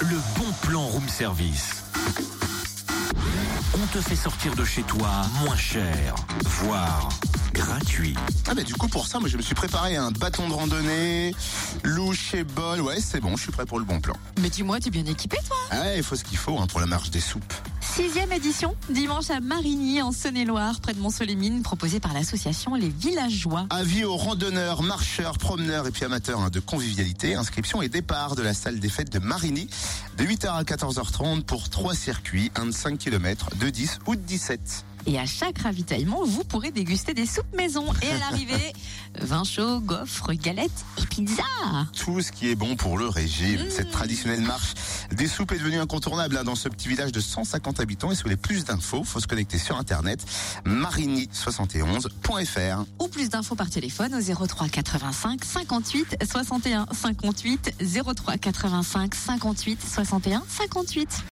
le bon plan room service. On te fait sortir de chez toi moins cher, voire gratuit. Ah bah du coup pour ça, moi je me suis préparé un bâton de randonnée, louche et bol. Ouais, c'est bon, je suis prêt pour le bon plan. Mais dis-moi, t'es bien équipé toi? Ah ouais, il faut ce qu'il faut hein, pour la marche des soupes. Sixième édition, dimanche à Marigny en Saône-et-Loire, près de Mont-Solémine, proposée par l'association Les Villageois. Avis aux randonneurs, marcheurs, promeneurs et puis amateurs hein, de convivialité. Inscription et départ de la salle des fêtes de Marigny de 8h à 14h30 pour trois circuits, un de 5 km, de 10 ou de 17. Et à chaque ravitaillement, vous pourrez déguster des soupes maison. Et à l'arrivée, vin chaud, gaufres, galettes et pizza. Tout ce qui est bon pour le régime. Mmh. Cette traditionnelle marche des soupes est devenue incontournable hein, dans ce petit village de 150 habitants. Et si vous voulez plus d'infos, faut se connecter sur internet marigny71.fr. Ou plus d'infos par téléphone au 03 85 58 61 58 03 85 58 61 58.